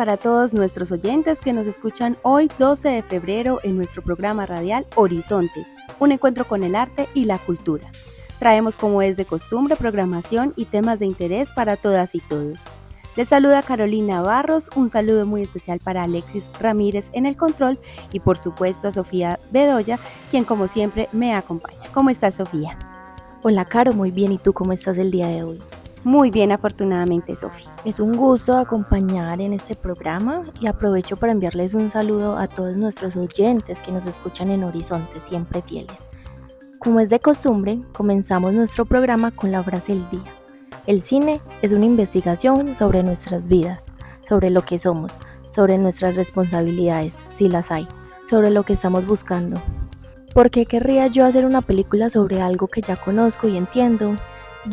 Para todos nuestros oyentes que nos escuchan hoy 12 de febrero en nuestro programa radial Horizontes, un encuentro con el arte y la cultura. Traemos como es de costumbre programación y temas de interés para todas y todos. Les saluda Carolina Barros, un saludo muy especial para Alexis Ramírez en el control y por supuesto a Sofía Bedoya, quien como siempre me acompaña. ¿Cómo estás Sofía? Hola Caro, muy bien. ¿Y tú cómo estás el día de hoy? Muy bien, afortunadamente, Sofi. Es un gusto acompañar en este programa y aprovecho para enviarles un saludo a todos nuestros oyentes que nos escuchan en Horizonte, siempre fieles. Como es de costumbre, comenzamos nuestro programa con la frase del día. El cine es una investigación sobre nuestras vidas, sobre lo que somos, sobre nuestras responsabilidades, si las hay, sobre lo que estamos buscando. ¿Por qué querría yo hacer una película sobre algo que ya conozco y entiendo?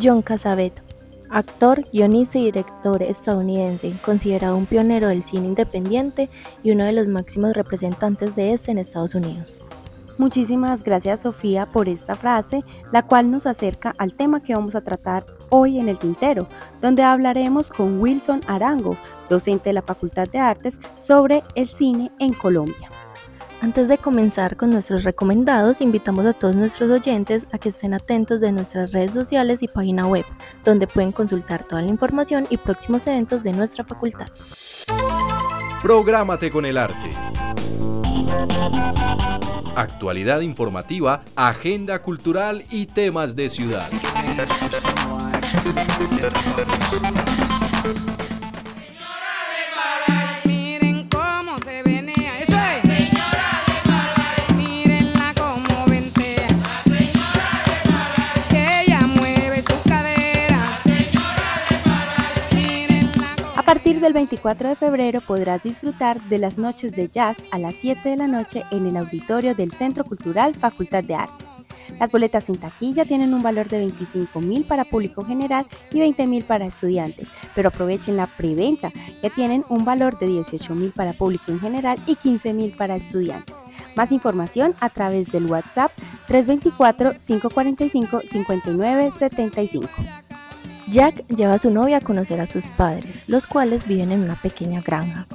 John Cassavetes actor, guionista y director estadounidense, considerado un pionero del cine independiente y uno de los máximos representantes de este en Estados Unidos. Muchísimas gracias Sofía por esta frase, la cual nos acerca al tema que vamos a tratar hoy en el Tintero, donde hablaremos con Wilson Arango, docente de la Facultad de Artes, sobre el cine en Colombia. Antes de comenzar con nuestros recomendados, invitamos a todos nuestros oyentes a que estén atentos de nuestras redes sociales y página web, donde pueden consultar toda la información y próximos eventos de nuestra facultad. Prográmate con el arte. Actualidad informativa, agenda cultural y temas de ciudad. Partir del 24 de febrero podrás disfrutar de las noches de jazz a las 7 de la noche en el auditorio del Centro Cultural Facultad de Artes. Las boletas sin taquilla tienen un valor de 25 mil para público general y 20 mil para estudiantes, pero aprovechen la preventa que tienen un valor de 18 mil para público en general y 15 mil para estudiantes. Más información a través del WhatsApp 324-545-5975. Jack lleva a su novia a conocer a sus padres, los cuales viven en una pequeña granja.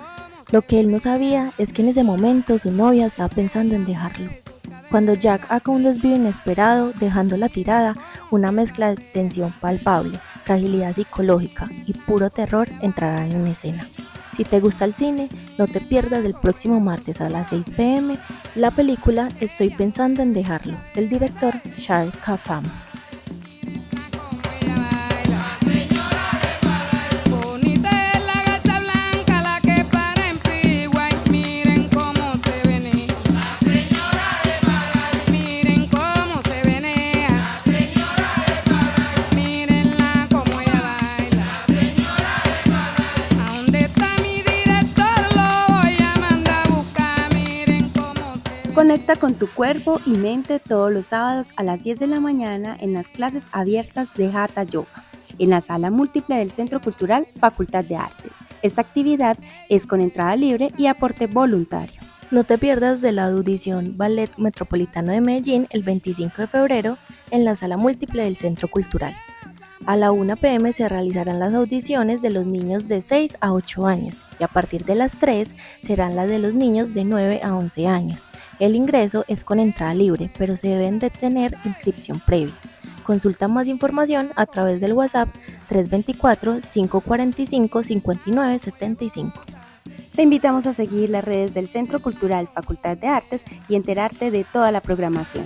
Lo que él no sabía es que en ese momento su novia estaba pensando en dejarlo. Cuando Jack haga un desvío inesperado, dejándola tirada, una mezcla de tensión palpable, fragilidad psicológica y puro terror entrarán en escena. Si te gusta el cine, no te pierdas el próximo martes a las 6 pm la película Estoy pensando en dejarlo, del director Charles Kafam. Conecta con tu cuerpo y mente todos los sábados a las 10 de la mañana en las clases abiertas de Hatha Yoga, en la sala múltiple del Centro Cultural Facultad de Artes. Esta actividad es con entrada libre y aporte voluntario. No te pierdas de la audición Ballet Metropolitano de Medellín el 25 de febrero en la sala múltiple del Centro Cultural. A la 1 pm se realizarán las audiciones de los niños de 6 a 8 años y a partir de las 3 serán las de los niños de 9 a 11 años. El ingreso es con entrada libre, pero se deben de tener inscripción previa. Consulta más información a través del WhatsApp 324-545-5975. Te invitamos a seguir las redes del Centro Cultural Facultad de Artes y enterarte de toda la programación.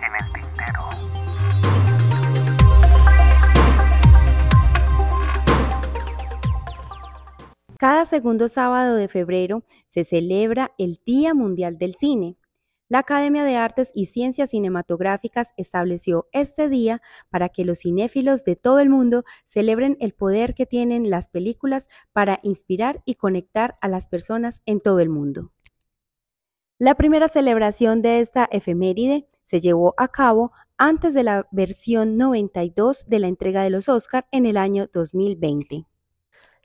Cada segundo sábado de febrero se celebra el Día Mundial del Cine. La Academia de Artes y Ciencias Cinematográficas estableció este día para que los cinéfilos de todo el mundo celebren el poder que tienen las películas para inspirar y conectar a las personas en todo el mundo. La primera celebración de esta efeméride se llevó a cabo antes de la versión 92 de la entrega de los Oscar en el año 2020.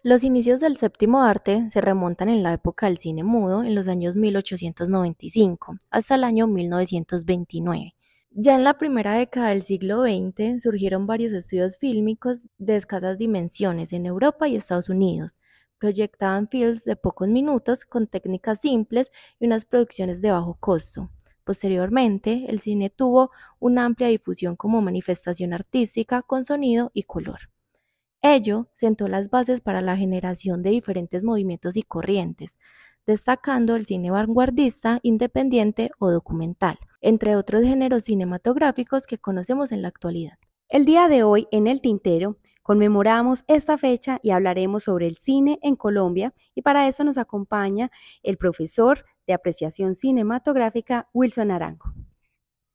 Los inicios del séptimo arte se remontan en la época del cine mudo, en los años 1895 hasta el año 1929. Ya en la primera década del siglo XX surgieron varios estudios fílmicos de escasas dimensiones en Europa y Estados Unidos. Proyectaban films de pocos minutos con técnicas simples y unas producciones de bajo costo. Posteriormente, el cine tuvo una amplia difusión como manifestación artística con sonido y color. Ello sentó las bases para la generación de diferentes movimientos y corrientes, destacando el cine vanguardista, independiente o documental, entre otros géneros cinematográficos que conocemos en la actualidad. El día de hoy en El Tintero conmemoramos esta fecha y hablaremos sobre el cine en Colombia y para eso nos acompaña el profesor de apreciación cinematográfica Wilson Arango.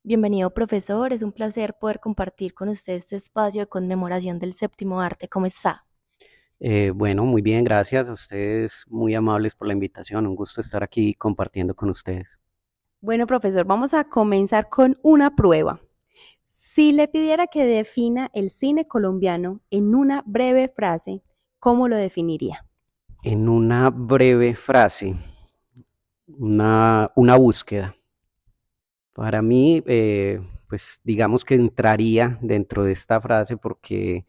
Bienvenido, profesor. Es un placer poder compartir con usted este espacio de conmemoración del séptimo arte. ¿Cómo está? Eh, bueno, muy bien, gracias. A ustedes muy amables por la invitación. Un gusto estar aquí compartiendo con ustedes. Bueno, profesor, vamos a comenzar con una prueba. Si le pidiera que defina el cine colombiano en una breve frase, ¿cómo lo definiría? En una breve frase, una, una búsqueda para mí, eh, pues digamos que entraría dentro de esta frase porque,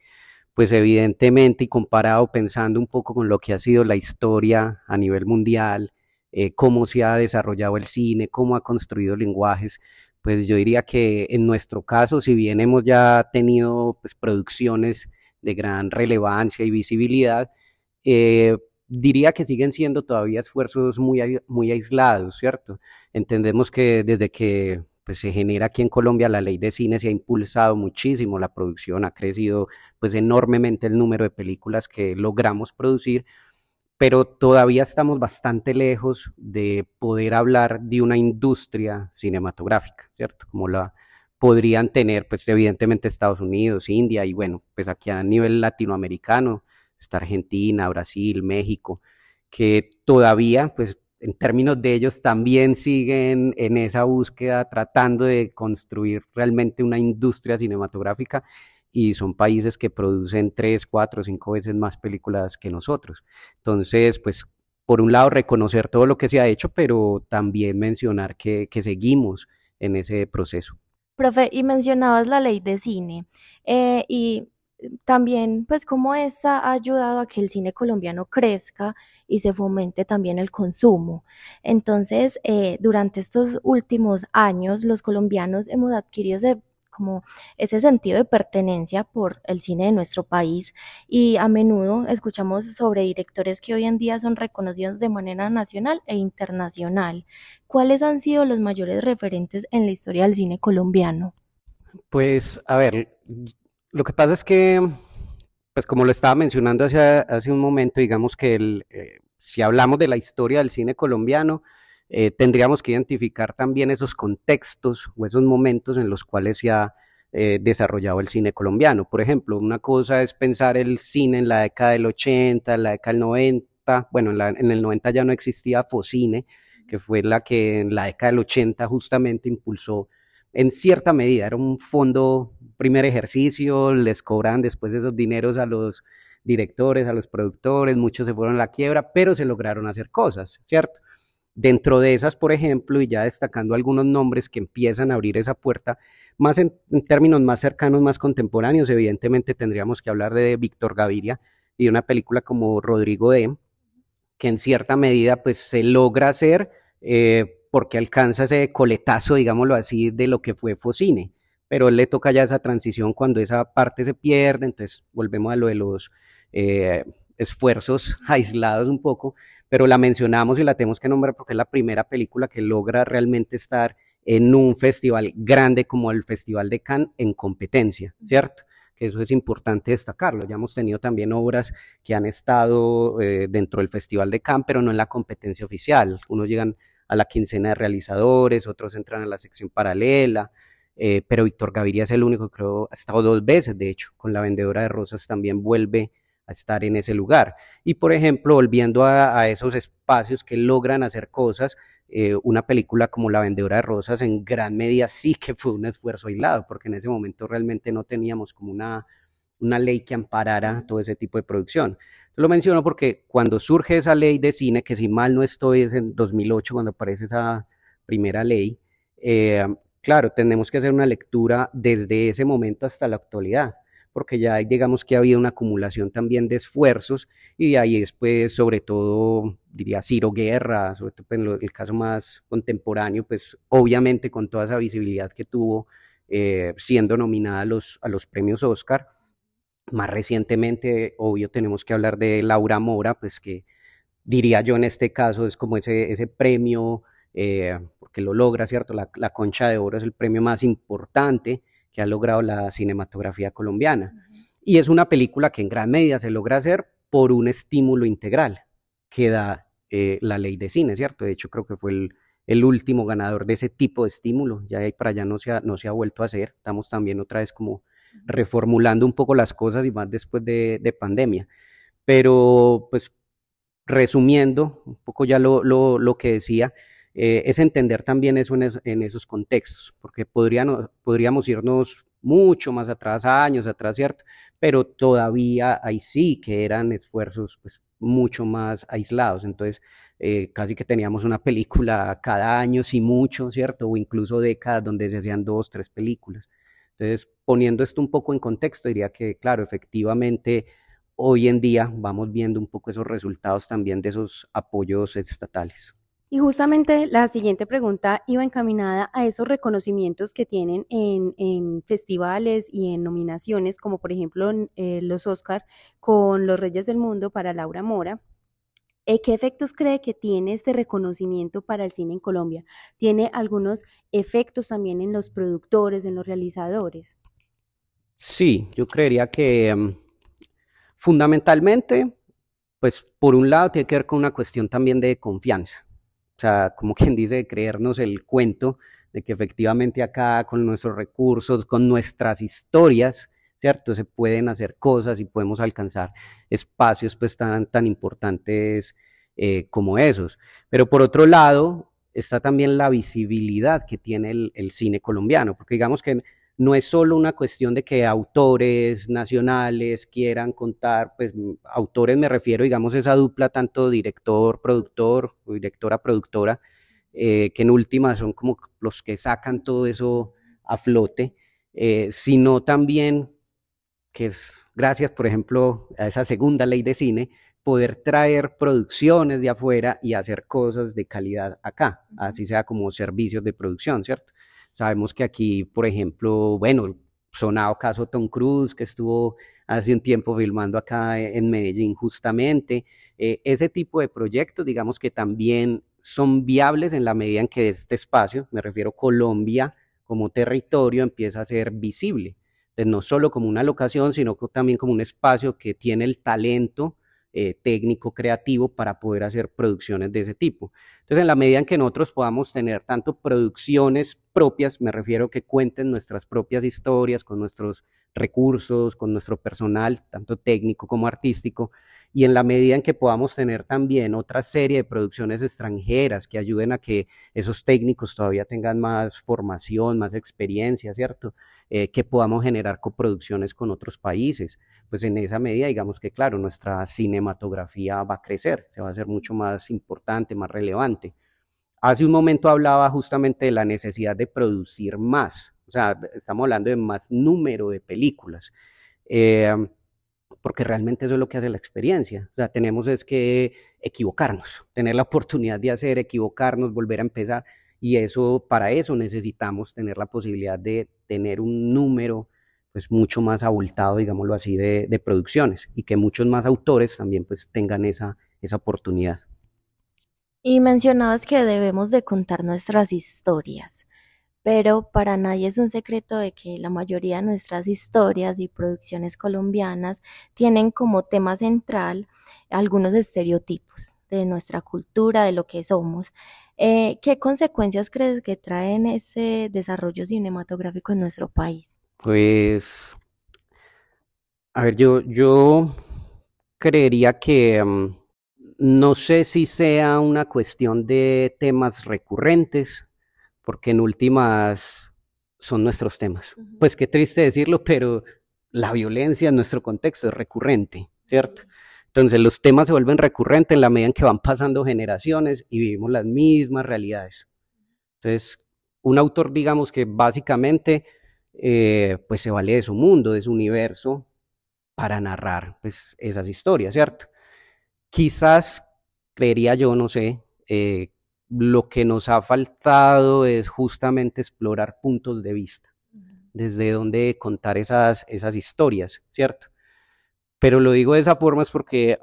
pues evidentemente y comparado pensando un poco con lo que ha sido la historia a nivel mundial, eh, cómo se ha desarrollado el cine, cómo ha construido lenguajes, pues yo diría que en nuestro caso, si bien hemos ya tenido pues, producciones de gran relevancia y visibilidad, eh, diría que siguen siendo todavía esfuerzos muy, muy aislados, ¿cierto? Entendemos que desde que pues, se genera aquí en Colombia la ley de cine se ha impulsado muchísimo la producción, ha crecido pues enormemente el número de películas que logramos producir, pero todavía estamos bastante lejos de poder hablar de una industria cinematográfica, ¿cierto? Como la podrían tener pues evidentemente Estados Unidos, India y bueno, pues aquí a nivel latinoamericano está Argentina, Brasil, México, que todavía, pues en términos de ellos, también siguen en esa búsqueda tratando de construir realmente una industria cinematográfica y son países que producen tres, cuatro, cinco veces más películas que nosotros. Entonces, pues, por un lado, reconocer todo lo que se ha hecho, pero también mencionar que, que seguimos en ese proceso. Profe, y mencionabas la ley de cine, eh, y también, pues, cómo esa ha ayudado a que el cine colombiano crezca y se fomente también el consumo. Entonces, eh, durante estos últimos años, los colombianos hemos adquirido ese, como ese sentido de pertenencia por el cine de nuestro país y a menudo escuchamos sobre directores que hoy en día son reconocidos de manera nacional e internacional. ¿Cuáles han sido los mayores referentes en la historia del cine colombiano? Pues, a ver, lo que pasa es que, pues como lo estaba mencionando hace, hace un momento, digamos que el, eh, si hablamos de la historia del cine colombiano, eh, tendríamos que identificar también esos contextos o esos momentos en los cuales se ha eh, desarrollado el cine colombiano. Por ejemplo, una cosa es pensar el cine en la década del 80, en la década del 90, bueno, en, en el 90 ya no existía Focine, que fue la que en la década del 80 justamente impulsó en cierta medida, era un fondo primer ejercicio, les cobran después esos dineros a los directores, a los productores, muchos se fueron a la quiebra, pero se lograron hacer cosas, ¿cierto? Dentro de esas, por ejemplo, y ya destacando algunos nombres que empiezan a abrir esa puerta, más en, términos más cercanos, más contemporáneos, evidentemente tendríamos que hablar de Víctor Gaviria y de una película como Rodrigo D., que en cierta medida pues se logra hacer eh, porque alcanza ese coletazo, digámoslo así, de lo que fue Focine. Pero él le toca ya esa transición cuando esa parte se pierde, entonces volvemos a lo de los eh, esfuerzos aislados un poco, pero la mencionamos y la tenemos que nombrar porque es la primera película que logra realmente estar en un festival grande como el Festival de Cannes en competencia, ¿cierto? Que eso es importante destacarlo. Ya hemos tenido también obras que han estado eh, dentro del Festival de Cannes, pero no en la competencia oficial. Unos llegan a la quincena de realizadores, otros entran a la sección paralela, eh, pero Víctor Gaviria es el único, creo, ha estado dos veces, de hecho, con la vendedora de rosas también vuelve a estar en ese lugar. Y por ejemplo, volviendo a, esos espacios que logran hacer cosas, eh, una película como La vendedora de rosas en gran medida sí que fue un esfuerzo aislado, porque en ese momento realmente no teníamos como una, una ley que amparara todo ese tipo de producción. Lo menciono porque cuando surge esa ley de cine, que si mal no estoy es en 2008 cuando aparece esa primera ley, eh, claro, tenemos que hacer una lectura desde ese momento hasta la actualidad, porque ya digamos que ha habido una acumulación también de esfuerzos y de ahí después, sobre todo, diría Ciro Guerra, sobre todo en el caso más contemporáneo, pues obviamente con toda esa visibilidad que tuvo eh, siendo nominada a los, a los premios Oscar más recientemente, obvio, tenemos que hablar de Laura Mora, pues que diría yo en este caso es como ese, ese premio, eh, porque lo logra, ¿cierto? La, Concha de Oro es el premio más importante que ha logrado la cinematografía colombiana. Y es una película que en gran medida se logra hacer por un estímulo integral que da eh, la ley de cine, ¿cierto? De hecho, creo que fue el, el último ganador de ese tipo de estímulo. Ya ahí para allá no se, ha, no se ha vuelto a hacer. Estamos también otra vez como reformulando un poco las cosas y más después de, pandemia. Pero, pues, resumiendo un poco ya lo, que decía, eh, es entender también eso en, esos contextos, porque podríamos irnos mucho más atrás, años atrás, ¿cierto? Pero todavía ahí sí que eran esfuerzos pues, mucho más aislados, entonces eh, casi que teníamos una película cada año, si mucho, ¿cierto? O incluso décadas donde se hacían dos, tres películas. Entonces, poniendo esto un poco en contexto, diría que, claro, efectivamente, hoy en día vamos viendo un poco esos resultados también de esos apoyos estatales. Y justamente la siguiente pregunta iba encaminada a esos reconocimientos que tienen en, festivales y en nominaciones, como por ejemplo eh, los Oscar con Los Reyes del Mundo para Laura Mora, ¿Qué efectos cree que tiene este reconocimiento para el cine en Colombia? ¿Tiene algunos efectos también en los productores, en los realizadores? Sí, yo creería que mm, fundamentalmente, pues por un lado tiene que ver con una cuestión también de confianza. O sea, como quien dice, creernos el cuento de que efectivamente acá con nuestros recursos, con nuestras historias, ¿cierto? Se pueden hacer cosas y podemos alcanzar espacios pues tan, tan importantes eh, como esos. Pero por otro lado, está también la visibilidad que tiene el, cine colombiano, porque digamos que no es solo una cuestión de que autores nacionales quieran contar, pues autores me refiero, digamos, esa dupla tanto director, productor o directora, productora, eh, que en última son como los que sacan todo eso a flote, eh, sino también que es gracias, por ejemplo, a esa segunda ley de cine, poder traer producciones de afuera y hacer cosas de calidad acá, así sea como servicios de producción, ¿cierto? Sabemos que aquí, por ejemplo, bueno, sonado caso Tom Cruise, que estuvo hace un tiempo filmando acá en Medellín justamente, eh, ese tipo de proyectos, digamos que también son viables en la medida en que este espacio, me refiero Colombia como territorio, empieza a ser visible no solo como una locación, sino también como un espacio que tiene el talento eh, técnico, creativo para poder hacer producciones de ese tipo. Entonces, en la medida en que nosotros podamos tener tanto producciones propias, me refiero que cuenten nuestras propias historias con nuestros recursos, con nuestro personal, tanto técnico como artístico, y en la medida en que podamos tener también otra serie de producciones extranjeras que ayuden a que esos técnicos todavía tengan más formación, más experiencia, ¿cierto? Eh, que podamos generar coproducciones con otros países. Pues en esa medida, digamos que claro, nuestra cinematografía va a crecer, se va a hacer mucho más importante, más relevante. Hace un momento hablaba justamente de la necesidad de producir más, o sea, estamos hablando de más número de películas. Eh, porque realmente eso es lo que hace la experiencia. O sea, tenemos es que equivocarnos, tener la oportunidad de hacer, equivocarnos, volver a empezar. Y eso, para eso necesitamos tener la posibilidad de tener un número pues mucho más abultado, digámoslo así, de, producciones y que muchos más autores también pues tengan esa, esa oportunidad. Y mencionabas que debemos de contar nuestras historias, pero para nadie es un secreto de que la mayoría de nuestras historias y producciones colombianas tienen como tema central algunos estereotipos de nuestra cultura, de lo que somos. Eh, ¿Qué consecuencias crees que traen ese desarrollo cinematográfico en nuestro país? Pues, a ver, yo, yo creería que mm, no sé si sea una cuestión de temas recurrentes, porque en últimas son nuestros temas. Pues qué triste decirlo, pero la violencia en nuestro contexto es recurrente, ¿cierto? Entonces los temas se vuelven recurrentes en la medida en que van pasando generaciones y vivimos las mismas realidades. Entonces, un autor, digamos que básicamente, eh, pues se vale de su mundo, de su universo, para narrar pues, esas historias, ¿cierto? Quizás, creería yo, no sé, eh, lo que nos ha faltado es justamente explorar puntos de vista, desde donde contar esas, esas historias, ¿cierto? Pero lo digo de esa forma es porque,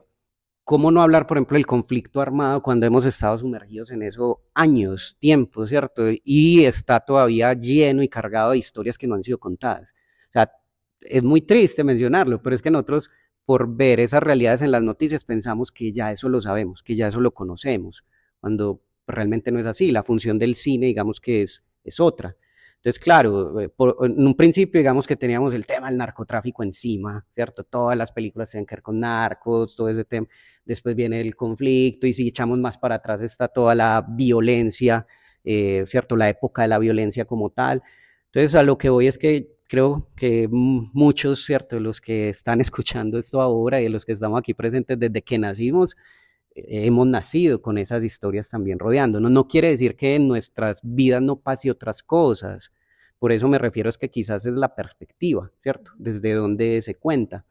¿cómo no hablar, por ejemplo, del conflicto armado cuando hemos estado sumergidos en eso años, tiempo, ¿cierto? Y está todavía lleno y cargado de historias que no han sido contadas. O sea, es muy triste mencionarlo, pero es que nosotros, por ver esas realidades en las noticias, pensamos que ya eso lo sabemos, que ya eso lo conocemos, cuando realmente no es así. La función del cine, digamos que es, es otra. Entonces, claro, eh, en un principio digamos que teníamos el tema del narcotráfico encima, ¿cierto? Todas las películas tienen que ver con narcos, todo ese tema. Después viene el conflicto y si echamos más para atrás está toda la violencia, eh, ¿cierto? La época de la violencia como tal. Entonces, a lo que voy es que creo que muchos, ¿cierto? Los que están escuchando esto ahora y los que estamos aquí presentes desde que nacimos, hemos nacido con esas historias también rodeándonos. No quiere decir que en nuestras vidas no pase otras cosas. Por eso me refiero es que quizás es la perspectiva, ¿cierto? Desde donde se cuenta.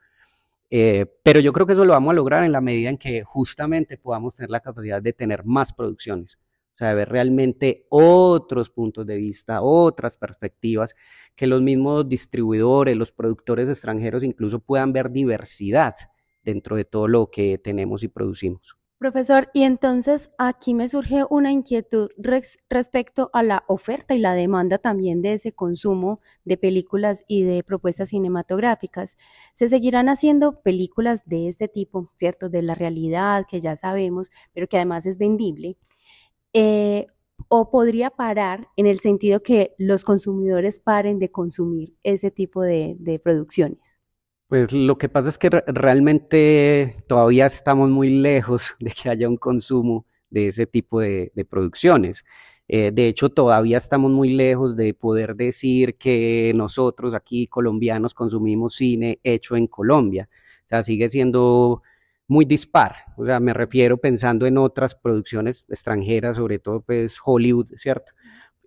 Eh, pero yo creo que eso lo vamos a lograr en la medida en que justamente podamos tener la capacidad de tener más producciones, o sea, de ver realmente otros puntos de vista, otras perspectivas, que los mismos distribuidores, los productores extranjeros incluso puedan ver diversidad dentro de todo lo que tenemos y producimos. Profesor, y entonces aquí me surge una inquietud respecto a la oferta y la demanda también de ese consumo de películas y de propuestas cinematográficas. ¿Se seguirán haciendo películas de este tipo, cierto? De la realidad que ya sabemos, pero que además es vendible. Eh, ¿O podría parar en el sentido que los consumidores paren de consumir ese tipo de producciones? Pues lo que pasa es que realmente todavía estamos muy lejos de que haya un consumo de ese tipo de, producciones. Eh, de hecho, todavía estamos muy lejos de poder decir que nosotros aquí colombianos consumimos cine hecho en Colombia. O sea, sigue siendo muy dispar. O sea, me refiero pensando en otras producciones extranjeras, sobre todo pues Hollywood, ¿cierto?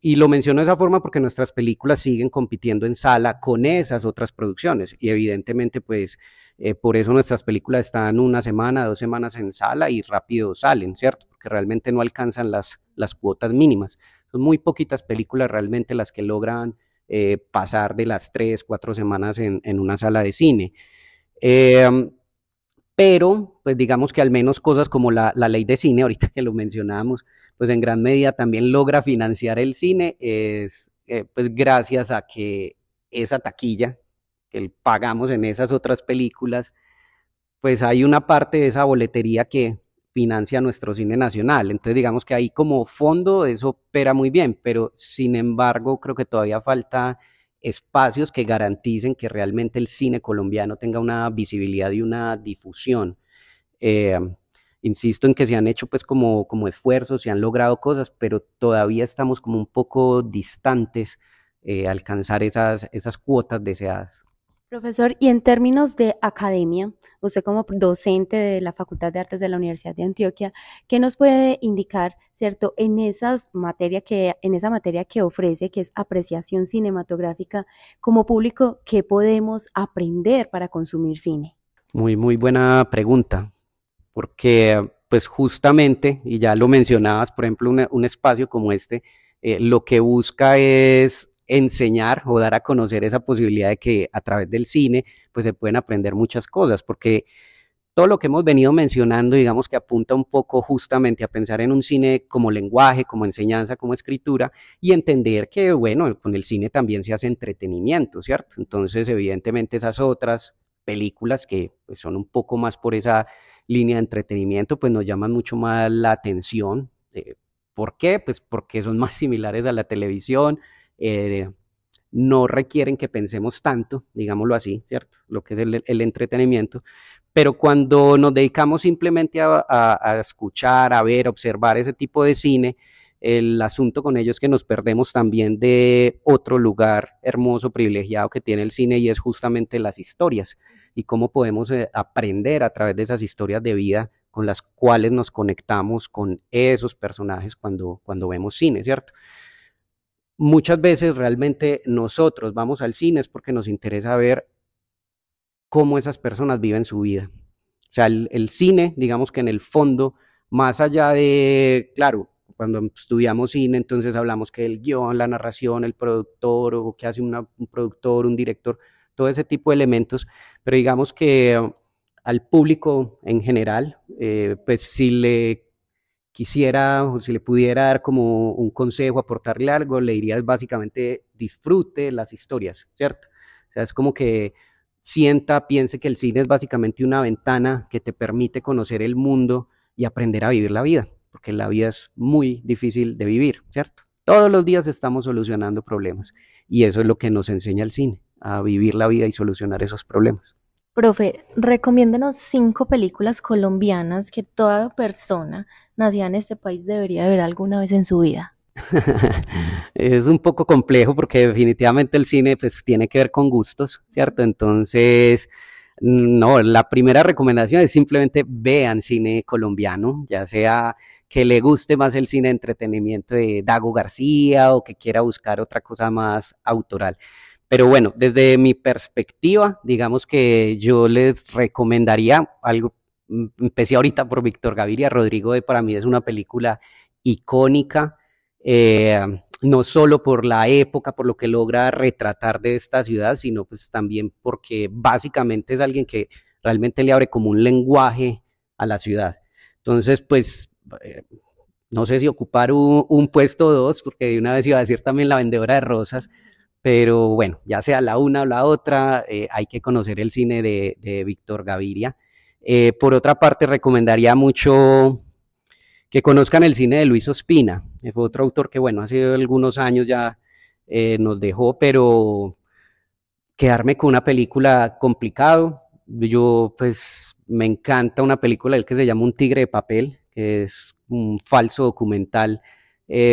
Y lo menciono de esa forma porque nuestras películas siguen compitiendo en sala con esas otras producciones. Y evidentemente, pues, eh, por eso nuestras películas están una semana, dos semanas en sala y rápido salen, ¿cierto? Porque realmente no alcanzan las, las cuotas mínimas. Son muy poquitas películas realmente las que logran eh, pasar de las tres, cuatro semanas en, en una sala de cine. Em, pero, pues digamos que al menos cosas como la, ley de cine, ahorita que lo mencionábamos, pues en gran medida también logra financiar el cine, es eh, pues gracias a que esa taquilla que pagamos en esas otras películas, pues hay una parte de esa boletería que financia nuestro cine nacional. Entonces digamos que ahí como fondo eso opera muy bien, pero sin embargo creo que todavía falta espacios que garanticen que realmente el cine colombiano tenga una visibilidad y una difusión. Eh, insisto en que se han hecho pues como, como esfuerzos, se han logrado cosas, pero todavía estamos como un poco distantes eh, alcanzar esas, esas cuotas deseadas. Profesor, y en términos de academia, usted como docente de la Facultad de Artes de la Universidad de Antioquia, ¿qué nos puede indicar, cierto, en esas materia que en esa materia que ofrece, que es apreciación cinematográfica, como público, qué podemos aprender para consumir cine? Muy muy buena pregunta porque pues justamente, y ya lo mencionabas, por ejemplo, un espacio como este, eh, lo que busca es enseñar o dar a conocer esa posibilidad de que a través del cine pues se pueden aprender muchas cosas, porque todo lo que hemos venido mencionando, digamos que apunta un poco justamente a pensar en un cine como lenguaje, como enseñanza, como escritura, y entender que, bueno, con el cine también se hace entretenimiento, ¿cierto? Entonces, evidentemente, esas otras películas que pues, son un poco más por esa línea de entretenimiento, pues nos llaman mucho más la atención. ¿Por qué? Pues porque son más similares a la televisión, eh, no requieren que pensemos tanto, digámoslo así, ¿cierto? Lo que es el, entretenimiento, pero cuando nos dedicamos simplemente a, escuchar, a ver, observar ese tipo de cine, el asunto con ello es que nos perdemos también de otro lugar hermoso, privilegiado que tiene el cine y es justamente las historias y cómo podemos eh, aprender a través de esas historias de vida con las cuales nos conectamos con esos personajes cuando, cuando vemos cine, ¿cierto? Muchas veces realmente nosotros vamos al cine es porque nos interesa ver cómo esas personas viven su vida. O sea, el, cine, digamos que en el fondo, más allá de, claro, cuando estudiamos cine, entonces hablamos que el guion, la narración, el productor, o qué hace un productor, un director, todo ese tipo de elementos, pero digamos que al público en general, eh, pues si le quisiera o si le pudiera dar como un consejo, aportarle algo, le diría básicamente disfrute las historias, ¿cierto? O sea, es como que sienta, piense que el cine es básicamente una ventana que te permite conocer el mundo y aprender a vivir la vida, porque la vida es muy difícil de vivir, ¿cierto? Todos los días estamos solucionando problemas y eso es lo que nos enseña el cine, a vivir la vida y solucionar esos problemas. Profe, recomiéndenos cinco películas colombianas que toda persona nacida en este país debería ver alguna vez en su vida. es un poco complejo porque definitivamente el cine pues tiene que ver con gustos, ¿cierto? Entonces, no, la primera recomendación es simplemente vean cine colombiano, ya sea que le guste más el cine de entretenimiento de Dago García o que quiera buscar otra cosa más autoral. Pero bueno, desde mi perspectiva, digamos que yo les recomendaría algo, mm, empecé ahorita por Víctor Gaviria, Rodrigo para mí es una película icónica, eh, no solo por la época, por lo que logra retratar de esta ciudad, sino pues también porque básicamente es alguien que realmente le abre como un lenguaje a la ciudad. Entonces, pues, eh, no sé si ocupar un, un puesto o dos, porque de una vez iba a decir también la vendedora de rosas, pero bueno, ya sea la una o la otra, eh, hay que conocer el cine de, Víctor Gaviria. Eh, por otra parte, recomendaría mucho que conozcan el cine de Luis Ospina. Fue otro autor que, bueno, hace algunos años ya eh, nos dejó, pero quedarme con una película complicado. Yo, pues, me encanta una película el que se llama Un tigre de papel, que es un falso documental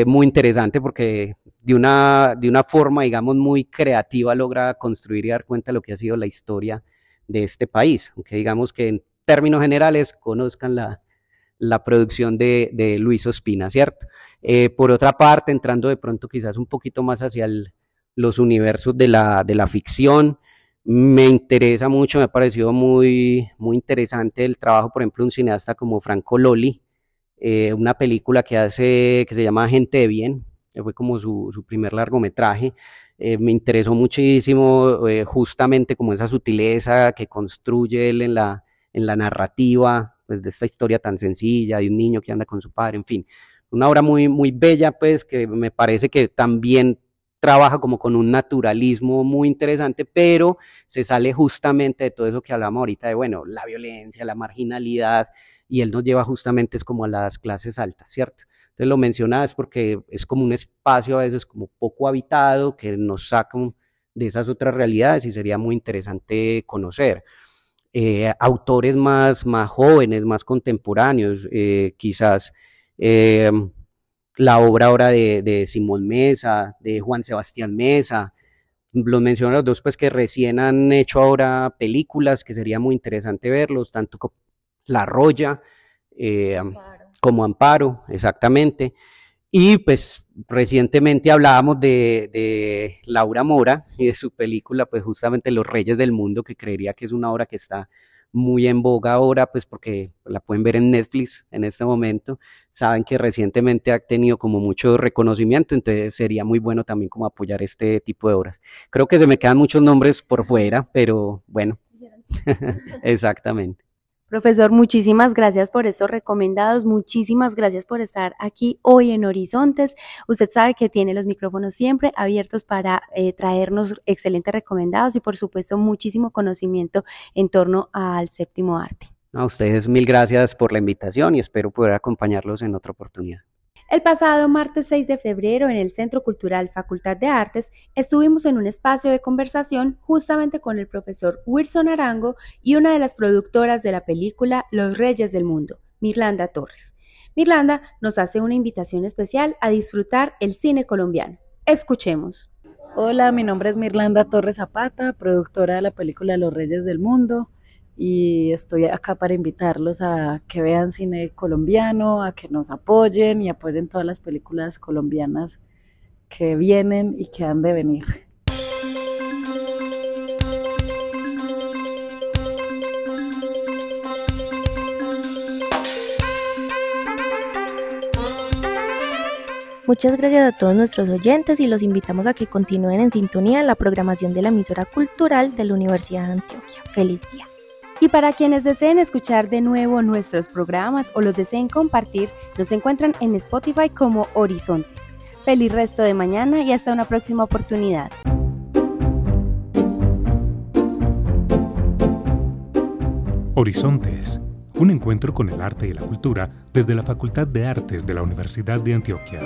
muy interesante porque de una, de una forma, digamos, muy creativa logra construir y dar cuenta de lo que ha sido la historia de este país, aunque digamos que en términos generales conozcan la, producción de, Luis Ospina, ¿cierto? Eh, por otra parte, entrando de pronto quizás un poquito más hacia los universos de la, de la ficción, me interesa mucho, me ha parecido muy, muy interesante el trabajo, por ejemplo, de un cineasta como Franco Loli, eh, una película que hace, que se llama Gente de Bien, fue como su, primer largometraje. Eh, me interesó muchísimo eh, justamente como esa sutileza que construye él en la, en la narrativa pues, de esta historia tan sencilla de un niño que anda con su padre, en fin. Una obra muy, muy bella, pues, que me parece que también trabaja como con un naturalismo muy interesante, pero se sale justamente de todo eso que hablamos ahorita de, bueno, la violencia, la marginalidad, y él nos lleva justamente es como a las clases altas, ¿cierto? Entonces lo mencionas porque es como un espacio a veces como poco habitado que nos saca de esas otras realidades y sería muy interesante conocer. Eh, autores más, más jóvenes, más contemporáneos, eh, quizás eh, la obra ahora de, Simón Mesa, de Juan Sebastián Mesa, los menciono los dos pues que recién han hecho ahora películas que sería muy interesante verlos, tanto como La Roya, como amparo, exactamente. Y pues recientemente hablábamos de, Laura Mora y de su película, pues justamente Los Reyes del Mundo, que creería que es una obra que está muy en boga ahora, pues porque la pueden ver en Netflix en este momento. Saben que recientemente ha tenido como mucho reconocimiento, entonces sería muy bueno también como apoyar este tipo de obras. Creo que se me quedan muchos nombres por fuera, pero bueno, exactamente. Profesor, muchísimas gracias por estos recomendados, muchísimas gracias por estar aquí hoy en Horizontes. Usted sabe que tiene los micrófonos siempre abiertos para eh, traernos excelentes recomendados y por supuesto muchísimo conocimiento en torno al séptimo arte. A ustedes mil gracias por la invitación y espero poder acompañarlos en otra oportunidad. El pasado martes 6 de febrero en el Centro Cultural Facultad de Artes estuvimos en un espacio de conversación justamente con el profesor Wilson Arango y una de las productoras de la película Los Reyes del Mundo, Mirlanda Torres. Mirlanda nos hace una invitación especial a disfrutar el cine colombiano. Escuchemos. Hola, mi nombre es Mirlanda Torres Zapata, productora de la película Los Reyes del Mundo y estoy acá para invitarlos a que vean cine colombiano, a que nos apoyen y apoyen todas las películas colombianas que vienen y que han de venir. Muchas gracias a todos nuestros oyentes y los invitamos a que continúen en sintonía la programación de la emisora cultural de la Universidad de Antioquia. Feliz día. Y para quienes deseen escuchar de nuevo nuestros programas o los deseen compartir, nos encuentran en Spotify como Horizontes. Feliz resto de mañana y hasta una próxima oportunidad. Horizontes, un encuentro con el arte y la cultura desde la Facultad de Artes de la Universidad de Antioquia.